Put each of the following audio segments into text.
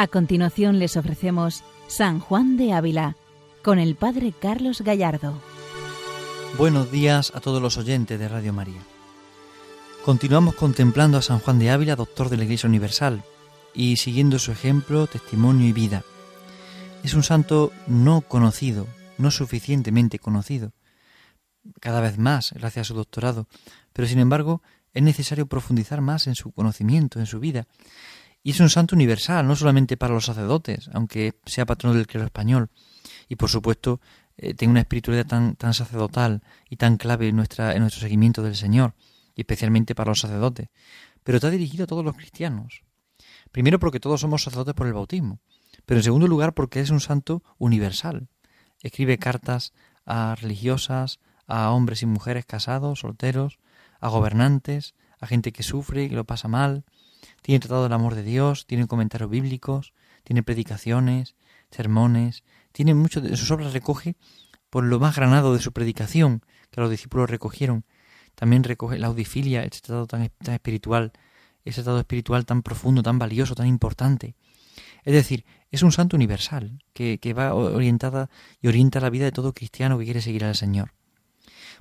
A continuación les ofrecemos San Juan de Ávila con el Padre Carlos Gallardo. Buenos días a todos los oyentes de Radio María. Continuamos contemplando a San Juan de Ávila, doctor de la Iglesia Universal, y siguiendo su ejemplo, testimonio y vida. Es un santo no conocido, no suficientemente conocido, cada vez más gracias a su doctorado, pero sin embargo es necesario profundizar más en su conocimiento, en su vida, y es un santo universal, no solamente para los sacerdotes, aunque sea patrono del clero español. Y por supuesto, eh, tiene una espiritualidad tan, tan sacerdotal y tan clave en, nuestra, en nuestro seguimiento del Señor, y especialmente para los sacerdotes. Pero está dirigido a todos los cristianos. Primero porque todos somos sacerdotes por el bautismo, pero en segundo lugar porque es un santo universal. Escribe cartas a religiosas, a hombres y mujeres casados, solteros, a gobernantes, a gente que sufre, que lo pasa mal, tiene tratado del amor de Dios, tiene comentarios bíblicos, tiene predicaciones, sermones, tiene mucho de sus obras recoge por lo más granado de su predicación que los discípulos recogieron. También recoge la audifilia, ese tratado tan, tan espiritual, ese tratado espiritual tan profundo, tan valioso, tan importante. Es decir, es un santo universal que, que va orientada y orienta la vida de todo cristiano que quiere seguir al Señor.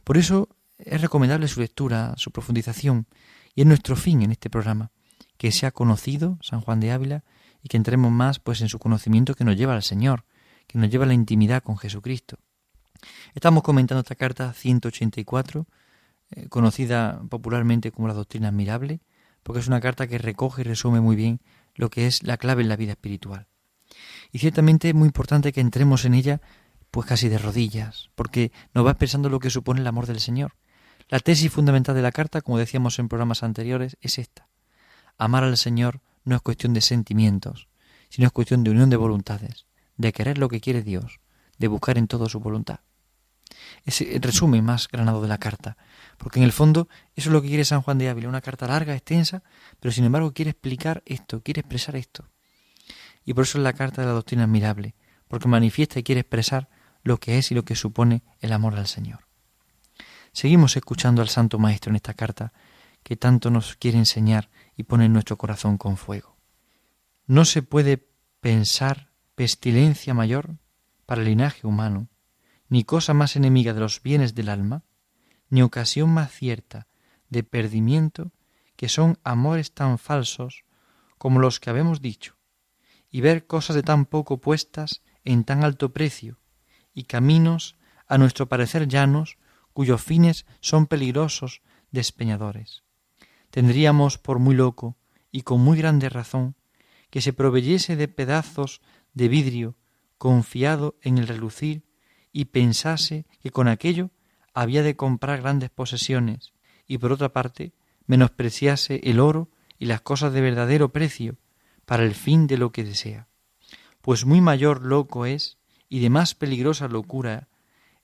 Por eso es recomendable su lectura, su profundización, y es nuestro fin en este programa que sea conocido San Juan de Ávila y que entremos más pues en su conocimiento que nos lleva al Señor, que nos lleva a la intimidad con Jesucristo. Estamos comentando esta carta 184, eh, conocida popularmente como la doctrina admirable, porque es una carta que recoge y resume muy bien lo que es la clave en la vida espiritual. Y ciertamente es muy importante que entremos en ella pues casi de rodillas, porque nos va expresando lo que supone el amor del Señor. La tesis fundamental de la carta, como decíamos en programas anteriores, es esta. Amar al Señor no es cuestión de sentimientos, sino es cuestión de unión de voluntades, de querer lo que quiere Dios, de buscar en todo su voluntad. Ese resumen más granado de la carta, porque en el fondo eso es lo que quiere San Juan de Ávila, una carta larga, extensa, pero sin embargo quiere explicar esto, quiere expresar esto. Y por eso es la carta de la doctrina admirable, porque manifiesta y quiere expresar lo que es y lo que supone el amor al Señor. Seguimos escuchando al Santo Maestro en esta carta, que tanto nos quiere enseñar y pone nuestro corazón con fuego. No se puede pensar pestilencia mayor para el linaje humano, ni cosa más enemiga de los bienes del alma, ni ocasión más cierta de perdimiento que son amores tan falsos como los que habemos dicho, y ver cosas de tan poco puestas en tan alto precio, y caminos, a nuestro parecer llanos, cuyos fines son peligrosos despeñadores tendríamos por muy loco, y con muy grande razón, que se proveyese de pedazos de vidrio confiado en el relucir y pensase que con aquello había de comprar grandes posesiones y por otra parte menospreciase el oro y las cosas de verdadero precio para el fin de lo que desea. Pues muy mayor loco es y de más peligrosa locura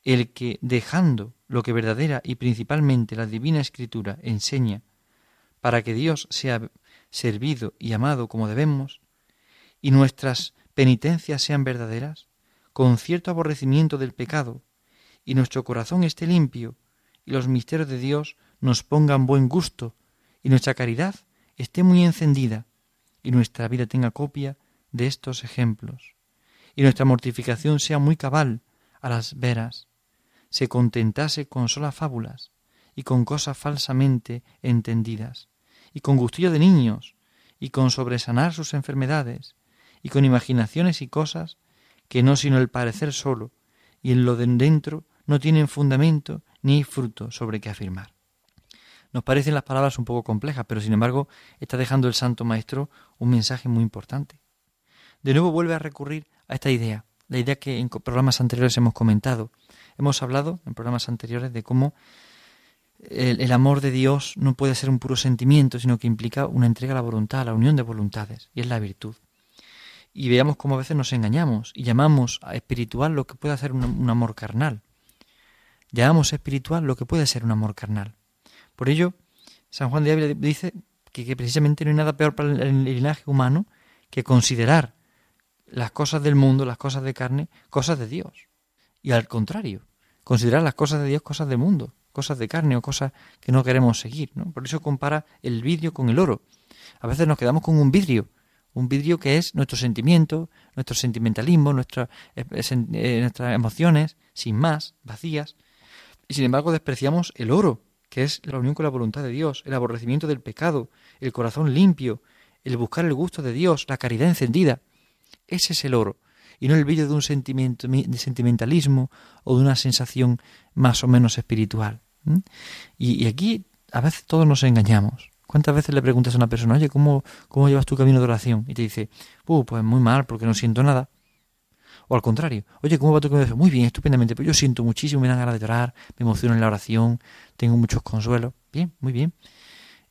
el que dejando lo que verdadera y principalmente la divina escritura enseña para que Dios sea servido y amado como debemos, y nuestras penitencias sean verdaderas, con cierto aborrecimiento del pecado, y nuestro corazón esté limpio, y los misterios de Dios nos pongan buen gusto, y nuestra caridad esté muy encendida, y nuestra vida tenga copia de estos ejemplos, y nuestra mortificación sea muy cabal a las veras, se contentase con solas fábulas y con cosas falsamente entendidas, y con gustillo de niños, y con sobresanar sus enfermedades, y con imaginaciones y cosas que no sino el parecer solo, y en lo de dentro no tienen fundamento ni fruto sobre qué afirmar. Nos parecen las palabras un poco complejas, pero sin embargo está dejando el Santo Maestro un mensaje muy importante. De nuevo vuelve a recurrir a esta idea, la idea que en programas anteriores hemos comentado. Hemos hablado en programas anteriores de cómo el, amor de Dios no puede ser un puro sentimiento, sino que implica una entrega a la voluntad, la unión de voluntades, y es la virtud. Y veamos cómo a veces nos engañamos y llamamos a espiritual lo que puede ser un, amor carnal. Llamamos espiritual lo que puede ser un amor carnal. Por ello, San Juan de Ávila dice que, precisamente no hay nada peor para el linaje humano que considerar las cosas del mundo, las cosas de carne, cosas de Dios. Y al contrario, considerar las cosas de Dios cosas del mundo cosas de carne o cosas que no queremos seguir. ¿no? Por eso compara el vidrio con el oro. A veces nos quedamos con un vidrio, un vidrio que es nuestro sentimiento, nuestro sentimentalismo, nuestra, eh, eh, nuestras emociones, sin más, vacías. Y sin embargo despreciamos el oro, que es la unión con la voluntad de Dios, el aborrecimiento del pecado, el corazón limpio, el buscar el gusto de Dios, la caridad encendida. Ese es el oro, y no el vidrio de un sentimiento, de sentimentalismo o de una sensación más o menos espiritual. Y, aquí a veces todos nos engañamos. ¿Cuántas veces le preguntas a una persona, oye, ¿cómo, cómo llevas tu camino de oración? Y te dice, uh, pues muy mal, porque no siento nada. O al contrario, oye, ¿cómo va tu camino de oración? Muy bien, estupendamente, pero yo siento muchísimo, me dan ganas de orar, me emociono en la oración, tengo muchos consuelos. Bien, muy bien.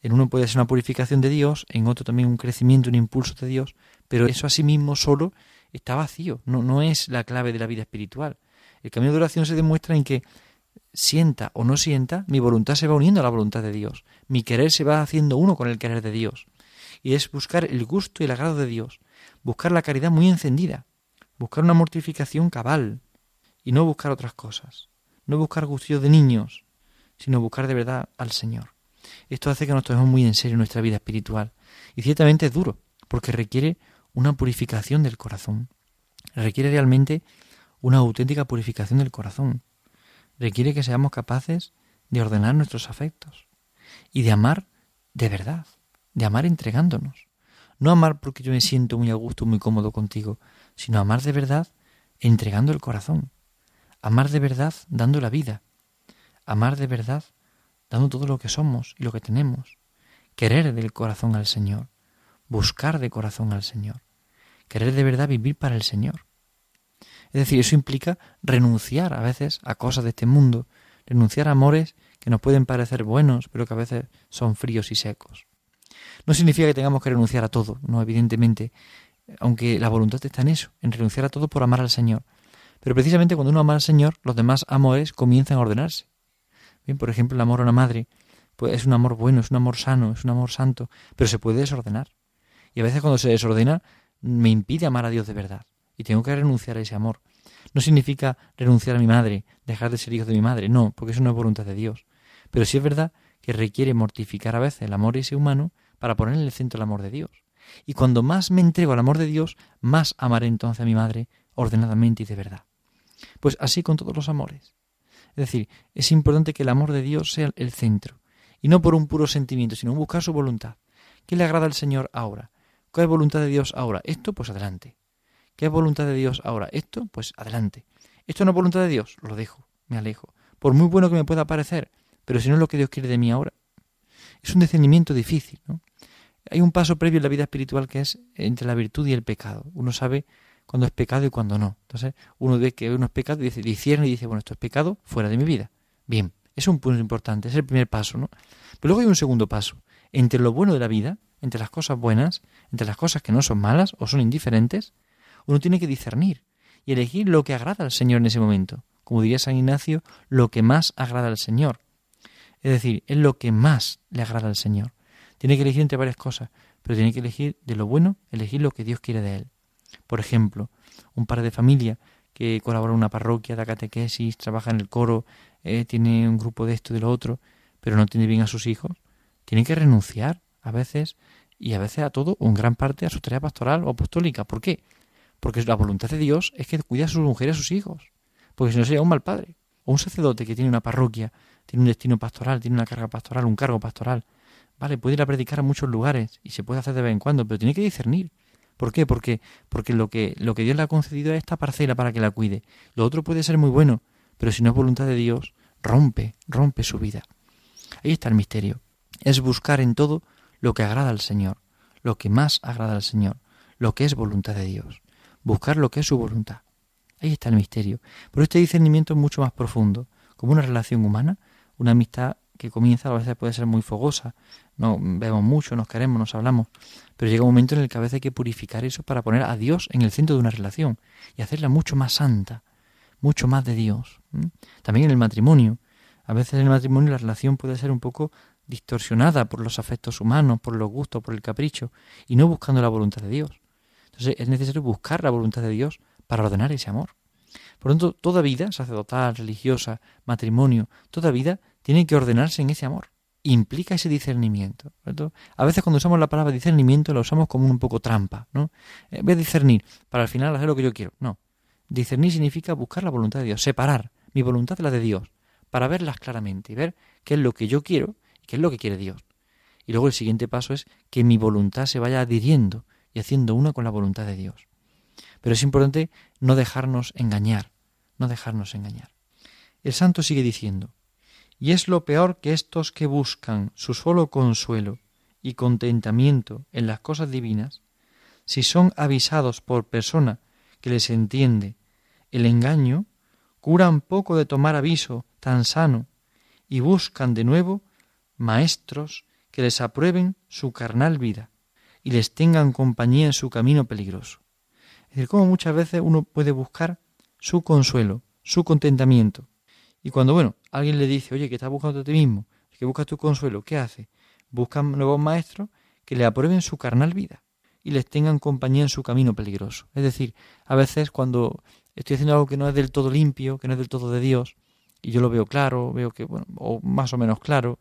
En uno puede ser una purificación de Dios, en otro también un crecimiento, un impulso de Dios, pero eso a sí mismo solo está vacío, no, no es la clave de la vida espiritual. El camino de oración se demuestra en que sienta o no sienta, mi voluntad se va uniendo a la voluntad de Dios, mi querer se va haciendo uno con el querer de Dios. Y es buscar el gusto y el agrado de Dios, buscar la caridad muy encendida, buscar una mortificación cabal, y no buscar otras cosas, no buscar gustillos de niños, sino buscar de verdad al Señor. Esto hace que nos tomemos muy en serio nuestra vida espiritual, y ciertamente es duro, porque requiere una purificación del corazón. Requiere realmente una auténtica purificación del corazón. Requiere que seamos capaces de ordenar nuestros afectos y de amar de verdad, de amar entregándonos. No amar porque yo me siento muy a gusto, muy cómodo contigo, sino amar de verdad entregando el corazón. Amar de verdad dando la vida. Amar de verdad dando todo lo que somos y lo que tenemos. Querer del corazón al Señor. Buscar de corazón al Señor querer de verdad vivir para el Señor. Es decir, eso implica renunciar a veces a cosas de este mundo, renunciar a amores que nos pueden parecer buenos, pero que a veces son fríos y secos. No significa que tengamos que renunciar a todo, no, evidentemente, aunque la voluntad está en eso, en renunciar a todo por amar al Señor. Pero precisamente cuando uno ama al Señor, los demás amores comienzan a ordenarse. Bien, por ejemplo, el amor a una madre pues es un amor bueno, es un amor sano, es un amor santo, pero se puede desordenar. Y a veces cuando se desordena, me impide amar a Dios de verdad y tengo que renunciar a ese amor. No significa renunciar a mi madre, dejar de ser hijo de mi madre, no, porque eso no es voluntad de Dios. Pero sí es verdad que requiere mortificar a veces el amor ese humano para poner en el centro el amor de Dios. Y cuando más me entrego al amor de Dios, más amaré entonces a mi madre ordenadamente y de verdad. Pues así con todos los amores. Es decir, es importante que el amor de Dios sea el centro, y no por un puro sentimiento, sino buscar su voluntad. ¿Qué le agrada al Señor ahora? ¿Qué es voluntad de Dios ahora? Esto, pues adelante. ¿Qué es voluntad de Dios ahora? Esto, pues adelante. Esto no es voluntad de Dios, lo dejo, me alejo. Por muy bueno que me pueda parecer, pero si no es lo que Dios quiere de mí ahora. Es un discernimiento difícil, ¿no? Hay un paso previo en la vida espiritual que es entre la virtud y el pecado. Uno sabe cuándo es pecado y cuándo no. Entonces, uno ve que uno es pecado y dice, discierne y dice, bueno, esto es pecado fuera de mi vida. Bien, es un punto importante, es el primer paso, ¿no? Pero luego hay un segundo paso. Entre lo bueno de la vida, entre las cosas buenas, entre las cosas que no son malas o son indiferentes, uno tiene que discernir y elegir lo que agrada al Señor en ese momento. Como diría San Ignacio, lo que más agrada al Señor. Es decir, es lo que más le agrada al Señor. Tiene que elegir entre varias cosas, pero tiene que elegir de lo bueno, elegir lo que Dios quiere de él. Por ejemplo, un padre de familia que colabora en una parroquia, da catequesis, trabaja en el coro, eh, tiene un grupo de esto y de lo otro, pero no tiene bien a sus hijos, tiene que renunciar a veces y a veces a todo, o en gran parte, a su tarea pastoral o apostólica. ¿Por qué? Porque la voluntad de Dios es que cuide a sus mujeres a sus hijos. Porque si no sería un mal padre. O un sacerdote que tiene una parroquia, tiene un destino pastoral, tiene una carga pastoral, un cargo pastoral. Vale, puede ir a predicar a muchos lugares y se puede hacer de vez en cuando, pero tiene que discernir. ¿Por qué? Porque, porque lo, que, lo que Dios le ha concedido es esta parcela para que la cuide. Lo otro puede ser muy bueno, pero si no es voluntad de Dios, rompe, rompe su vida. Ahí está el misterio. Es buscar en todo lo que agrada al Señor, lo que más agrada al Señor, lo que es voluntad de Dios, buscar lo que es su voluntad. Ahí está el misterio. Pero este discernimiento es mucho más profundo, como una relación humana, una amistad que comienza a veces puede ser muy fogosa, no vemos mucho, nos queremos, nos hablamos, pero llega un momento en el que a veces hay que purificar eso para poner a Dios en el centro de una relación y hacerla mucho más santa, mucho más de Dios. También en el matrimonio. A veces en el matrimonio la relación puede ser un poco distorsionada por los afectos humanos, por los gustos, por el capricho, y no buscando la voluntad de Dios. Entonces es necesario buscar la voluntad de Dios para ordenar ese amor. Por lo tanto, toda vida, sacerdotal, religiosa, matrimonio, toda vida tiene que ordenarse en ese amor. implica ese discernimiento. A veces cuando usamos la palabra discernimiento la usamos como un poco trampa, ¿no? Eh, voy a discernir para al final hacer lo que yo quiero. No. Discernir significa buscar la voluntad de Dios, separar mi voluntad de la de Dios, para verlas claramente y ver qué es lo que yo quiero y qué es lo que quiere Dios. Y luego el siguiente paso es que mi voluntad se vaya adhiriendo y haciendo una con la voluntad de Dios. Pero es importante no dejarnos engañar, no dejarnos engañar. El santo sigue diciendo, y es lo peor que estos que buscan su solo consuelo y contentamiento en las cosas divinas, si son avisados por persona que les entiende el engaño, curan poco de tomar aviso tan sano y buscan de nuevo maestros que les aprueben su carnal vida y les tengan compañía en su camino peligroso. Es decir, como muchas veces uno puede buscar su consuelo, su contentamiento, y cuando, bueno, alguien le dice, oye, que estás buscando a ti mismo, que buscas tu consuelo, ¿qué hace? Buscan nuevos maestros que le aprueben su carnal vida y les tengan compañía en su camino peligroso. Es decir, a veces cuando estoy haciendo algo que no es del todo limpio, que no es del todo de Dios, y yo lo veo claro, veo que, bueno, o más o menos claro,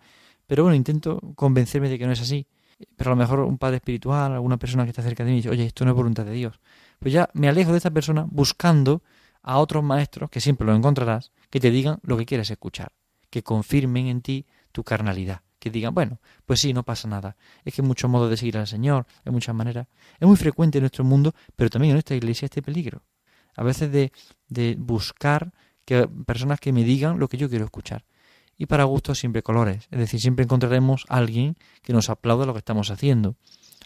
pero bueno, intento convencerme de que no es así. Pero a lo mejor un padre espiritual, alguna persona que está cerca de mí, dice, oye, esto no es voluntad de Dios. Pues ya me alejo de esta persona buscando a otros maestros, que siempre lo encontrarás, que te digan lo que quieres escuchar, que confirmen en ti tu carnalidad, que digan, bueno, pues sí, no pasa nada, es que hay muchos modos de seguir al Señor, hay muchas maneras. Es muy frecuente en nuestro mundo, pero también en nuestra iglesia este peligro. A veces de, de buscar que personas que me digan lo que yo quiero escuchar. Y para gusto siempre colores, es decir, siempre encontraremos a alguien que nos aplaude lo que estamos haciendo,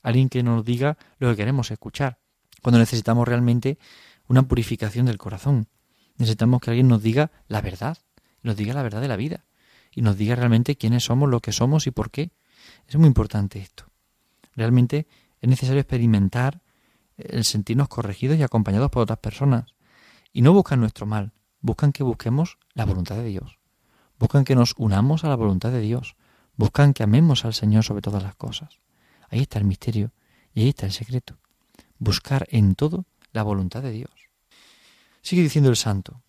alguien que nos diga lo que queremos escuchar, cuando necesitamos realmente una purificación del corazón. Necesitamos que alguien nos diga la verdad, nos diga la verdad de la vida y nos diga realmente quiénes somos, lo que somos y por qué. Es muy importante esto. Realmente es necesario experimentar el sentirnos corregidos y acompañados por otras personas. Y no buscan nuestro mal, buscan que busquemos la voluntad de Dios. Buscan que nos unamos a la voluntad de Dios. Buscan que amemos al Señor sobre todas las cosas. Ahí está el misterio y ahí está el secreto. Buscar en todo la voluntad de Dios. Sigue diciendo el santo,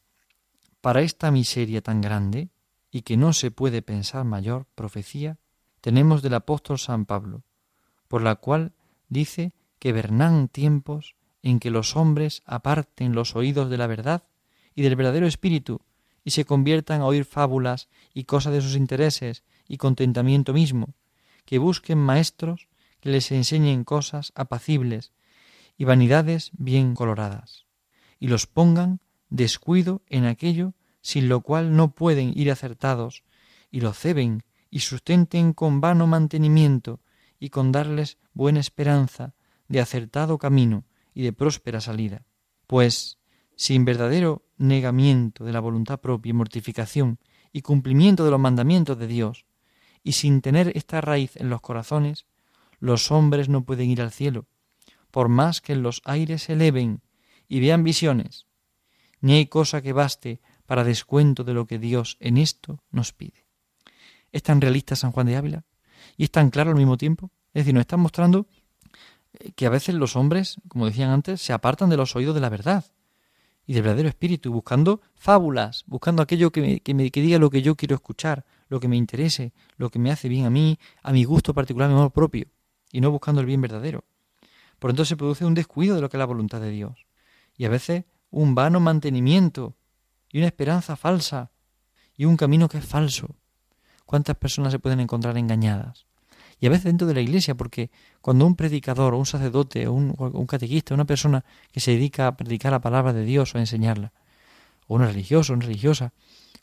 para esta miseria tan grande y que no se puede pensar mayor profecía, tenemos del apóstol San Pablo, por la cual dice que vernán tiempos en que los hombres aparten los oídos de la verdad y del verdadero espíritu y se conviertan a oír fábulas y cosas de sus intereses y contentamiento mismo, que busquen maestros que les enseñen cosas apacibles y vanidades bien coloradas, y los pongan descuido en aquello sin lo cual no pueden ir acertados, y lo ceben y sustenten con vano mantenimiento y con darles buena esperanza de acertado camino y de próspera salida. Pues, sin verdadero negamiento de la voluntad propia y mortificación y cumplimiento de los mandamientos de Dios, y sin tener esta raíz en los corazones, los hombres no pueden ir al cielo, por más que en los aires se eleven y vean visiones, ni hay cosa que baste para descuento de lo que Dios en esto nos pide. ¿Es tan realista San Juan de Ávila? ¿Y es tan claro al mismo tiempo? Es decir, nos está mostrando eh, que a veces los hombres, como decían antes, se apartan de los oídos de la verdad y del verdadero espíritu, buscando fábulas, buscando aquello que, me, que, me, que diga lo que yo quiero escuchar, lo que me interese, lo que me hace bien a mí, a mi gusto particular, a mi amor propio, y no buscando el bien verdadero. Por entonces se produce un descuido de lo que es la voluntad de Dios. Y a veces un vano mantenimiento y una esperanza falsa y un camino que es falso. ¿Cuántas personas se pueden encontrar engañadas? Y a veces dentro de la iglesia, porque cuando un predicador o un sacerdote o un, un catequista, una persona que se dedica a predicar la palabra de Dios o a enseñarla, o una religiosa o una religiosa,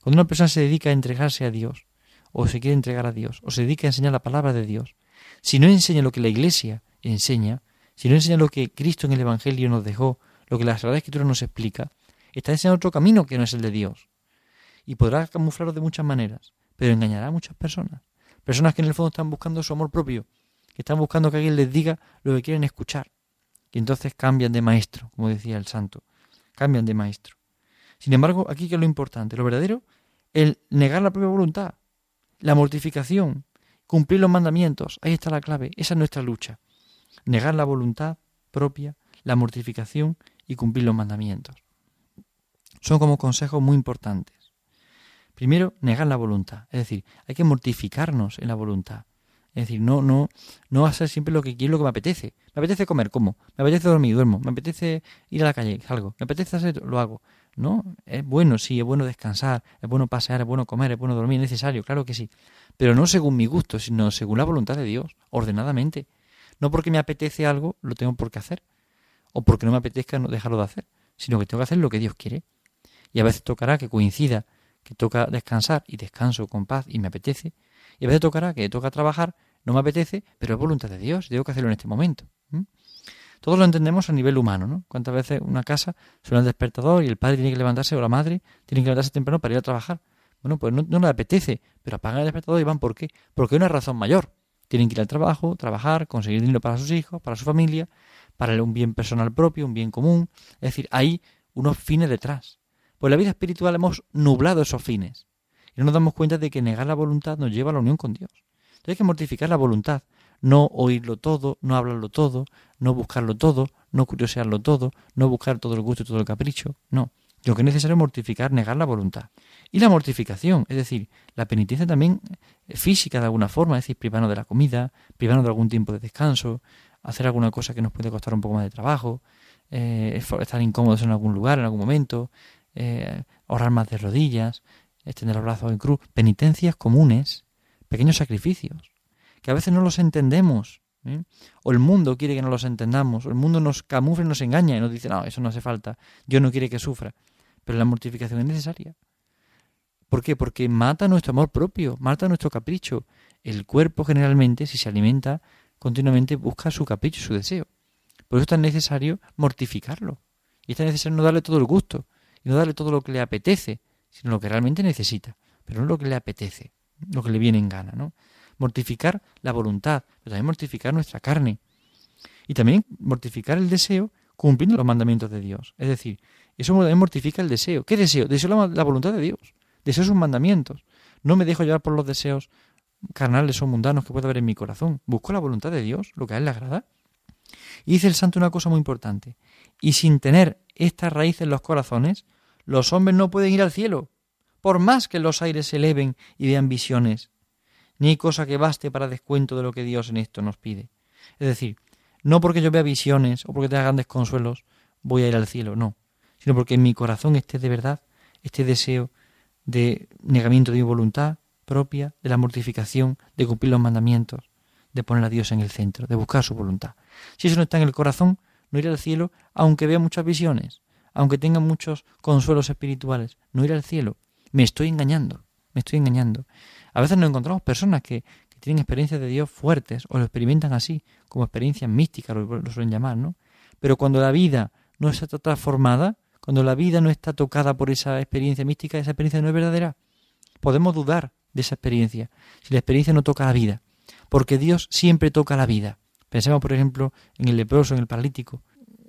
cuando una persona se dedica a entregarse a Dios, o se quiere entregar a Dios, o se dedica a enseñar la palabra de Dios, si no enseña lo que la iglesia enseña, si no enseña lo que Cristo en el Evangelio nos dejó, lo que la Sagrada Escritura nos explica, está enseñando otro camino que no es el de Dios. Y podrá camuflarlo de muchas maneras, pero engañará a muchas personas. Personas que en el fondo están buscando su amor propio, que están buscando que alguien les diga lo que quieren escuchar. Y entonces cambian de maestro, como decía el santo. Cambian de maestro. Sin embargo, aquí que es lo importante, lo verdadero, el negar la propia voluntad, la mortificación, cumplir los mandamientos. Ahí está la clave. Esa es nuestra lucha. Negar la voluntad propia, la mortificación y cumplir los mandamientos. Son como consejos muy importantes. Primero, negar la voluntad. Es decir, hay que mortificarnos en la voluntad. Es decir, no, no, no hacer siempre lo que quiero, lo que me apetece. Me apetece comer, como. Me apetece dormir, duermo. Me apetece ir a la calle, salgo. Me apetece hacer, lo hago. No, es bueno, sí, es bueno descansar, es bueno pasear, es bueno comer, es bueno dormir, es necesario, claro que sí. Pero no según mi gusto, sino según la voluntad de Dios, ordenadamente. No porque me apetece algo, lo tengo por qué hacer. O porque no me apetezca no dejarlo de hacer, sino que tengo que hacer lo que Dios quiere. Y a veces tocará que coincida que toca descansar y descanso con paz y me apetece. Y a veces tocará que toca trabajar, no me apetece, pero es voluntad de Dios, tengo que hacerlo en este momento. Todos lo entendemos a nivel humano, ¿no? Cuántas veces una casa suena el despertador y el padre tiene que levantarse o la madre tiene que levantarse temprano para ir a trabajar. Bueno, pues no, no le apetece, pero apagan el despertador y van ¿por qué? Porque hay una razón mayor. Tienen que ir al trabajo, trabajar, conseguir dinero para sus hijos, para su familia, para un bien personal propio, un bien común. Es decir, hay unos fines detrás. Pues la vida espiritual hemos nublado esos fines. Y no nos damos cuenta de que negar la voluntad nos lleva a la unión con Dios. Entonces hay que mortificar la voluntad. No oírlo todo, no hablarlo todo, no buscarlo todo, no curiosearlo todo, no buscar todo el gusto y todo el capricho. No. Lo que es necesario es mortificar, negar la voluntad. Y la mortificación, es decir, la penitencia también física de alguna forma, es decir, privarnos de la comida, privarnos de algún tiempo de descanso, hacer alguna cosa que nos puede costar un poco más de trabajo, eh, estar incómodos en algún lugar, en algún momento, eh, ahorrar más de rodillas, extender los brazos en cruz, penitencias comunes, pequeños sacrificios, que a veces no los entendemos, ¿eh? o el mundo quiere que no los entendamos, o el mundo nos camufla y nos engaña y nos dice, no, eso no hace falta, Dios no quiere que sufra, pero la mortificación es necesaria. ¿Por qué? Porque mata nuestro amor propio, mata nuestro capricho. El cuerpo generalmente, si se alimenta continuamente, busca su capricho, su deseo. Por eso es tan necesario mortificarlo. Y es tan necesario no darle todo el gusto, y no darle todo lo que le apetece, sino lo que realmente necesita, pero no lo que le apetece, lo que le viene en gana, ¿no? Mortificar la voluntad, pero también mortificar nuestra carne. Y también mortificar el deseo cumpliendo los mandamientos de Dios. Es decir, eso también mortifica el deseo. ¿Qué deseo? Deseo la, la voluntad de Dios. Deseo sus mandamientos. No me dejo llevar por los deseos carnales o mundanos que pueda haber en mi corazón. Busco la voluntad de Dios, lo que a Él le agrada. Y dice el santo una cosa muy importante. Y sin tener esta raíz en los corazones, los hombres no pueden ir al cielo, por más que los aires se eleven y vean visiones, ni hay cosa que baste para descuento de lo que Dios en esto nos pide. Es decir, no porque yo vea visiones o porque tenga grandes consuelos voy a ir al cielo, no, sino porque en mi corazón esté de verdad este deseo de negamiento de mi voluntad propia, de la mortificación, de cumplir los mandamientos, de poner a Dios en el centro, de buscar su voluntad. Si eso no está en el corazón, no iré al cielo, aunque vea muchas visiones, aunque tenga muchos consuelos espirituales, no iré al cielo. Me estoy engañando, me estoy engañando. A veces nos encontramos personas que, tienen experiencias de Dios fuertes o lo experimentan así, como experiencias místicas, lo, lo suelen llamar, ¿no? Pero cuando la vida no está transformada, cuando la vida no está tocada por esa experiencia mística, esa experiencia no es verdadera. Podemos dudar de esa experiencia si la experiencia no toca la vida, porque Dios siempre toca la vida. Pensemos, por ejemplo, en el leproso, en el paralítico.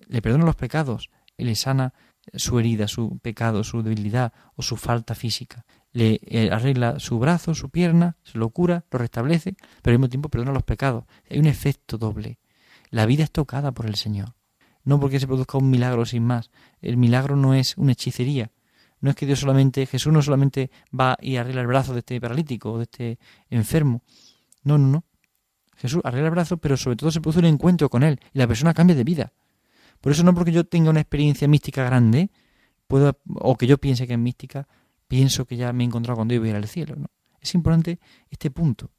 Le perdona los pecados, le sana su herida, su pecado, su debilidad o su falta física. Le eh, arregla su brazo, su pierna, se lo cura, lo restablece, pero al mismo tiempo perdona los pecados. Hay un efecto doble. La vida es tocada por el Señor no porque se produzca un milagro sin más. El milagro no es una hechicería. No es que Dios solamente, Jesús no solamente va y arregla el brazo de este paralítico o de este enfermo. No, no, no. Jesús arregla el brazo, pero sobre todo se produce un encuentro con Él y la persona cambia de vida. Por eso no porque yo tenga una experiencia mística grande, puedo, o que yo piense que es mística, pienso que ya me he encontrado con Dios y voy a ir al cielo. ¿no? Es importante este punto.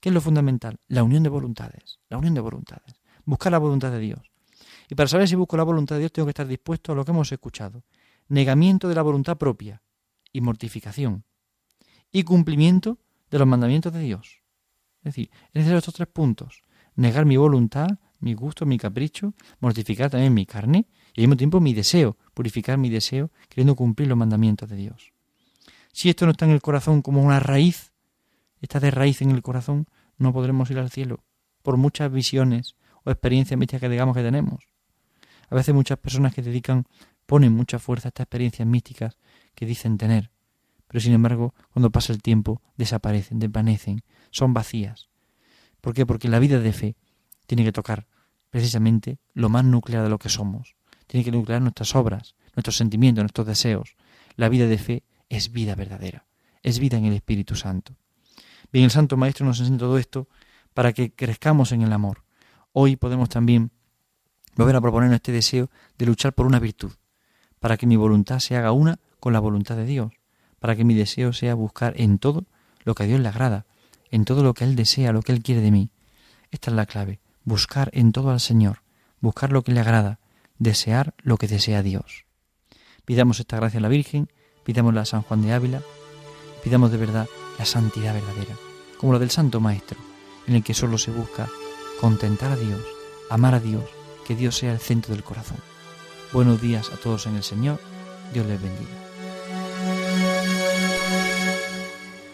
¿Qué es lo fundamental? La unión de voluntades. La unión de voluntades. Buscar la voluntad de Dios. Y para saber si busco la voluntad de Dios tengo que estar dispuesto a lo que hemos escuchado. Negamiento de la voluntad propia y mortificación. Y cumplimiento de los mandamientos de Dios. Es decir, es necesario estos tres puntos. Negar mi voluntad, mi gusto, mi capricho, mortificar también mi carne y al mismo tiempo mi deseo, purificar mi deseo, queriendo cumplir los mandamientos de Dios. Si esto no está en el corazón como una raíz, está de raíz en el corazón, no podremos ir al cielo, por muchas visiones o experiencias místicas que digamos que tenemos. A veces muchas personas que dedican, ponen mucha fuerza a estas experiencias místicas que dicen tener, pero sin embargo, cuando pasa el tiempo, desaparecen, desvanecen, son vacías. ¿Por qué? Porque la vida de fe tiene que tocar precisamente lo más nuclear de lo que somos. Tiene que nuclear nuestras obras, nuestros sentimientos, nuestros deseos. La vida de fe es vida verdadera, es vida en el Espíritu Santo. Bien, el Santo Maestro nos enseña todo esto para que crezcamos en el amor. Hoy podemos también volver a proponernos este deseo de luchar por una virtud, para que mi voluntad se haga una con la voluntad de Dios, para que mi deseo sea buscar en todo lo que a Dios le agrada, en todo lo que Él desea, lo que Él quiere de mí. Esta es la clave, buscar en todo al Señor, buscar lo que le agrada, desear lo que desea Dios. Pidamos esta gracia a la Virgen, pidámosla a San Juan de Ávila, pidamos de verdad la santidad verdadera, como la del Santo Maestro, en el que solo se busca contentar a Dios, amar a Dios, que Dios sea el centro del corazón. Buenos días a todos en el Señor, Dios les bendiga.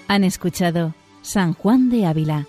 Han escuchado San Juan de Ávila,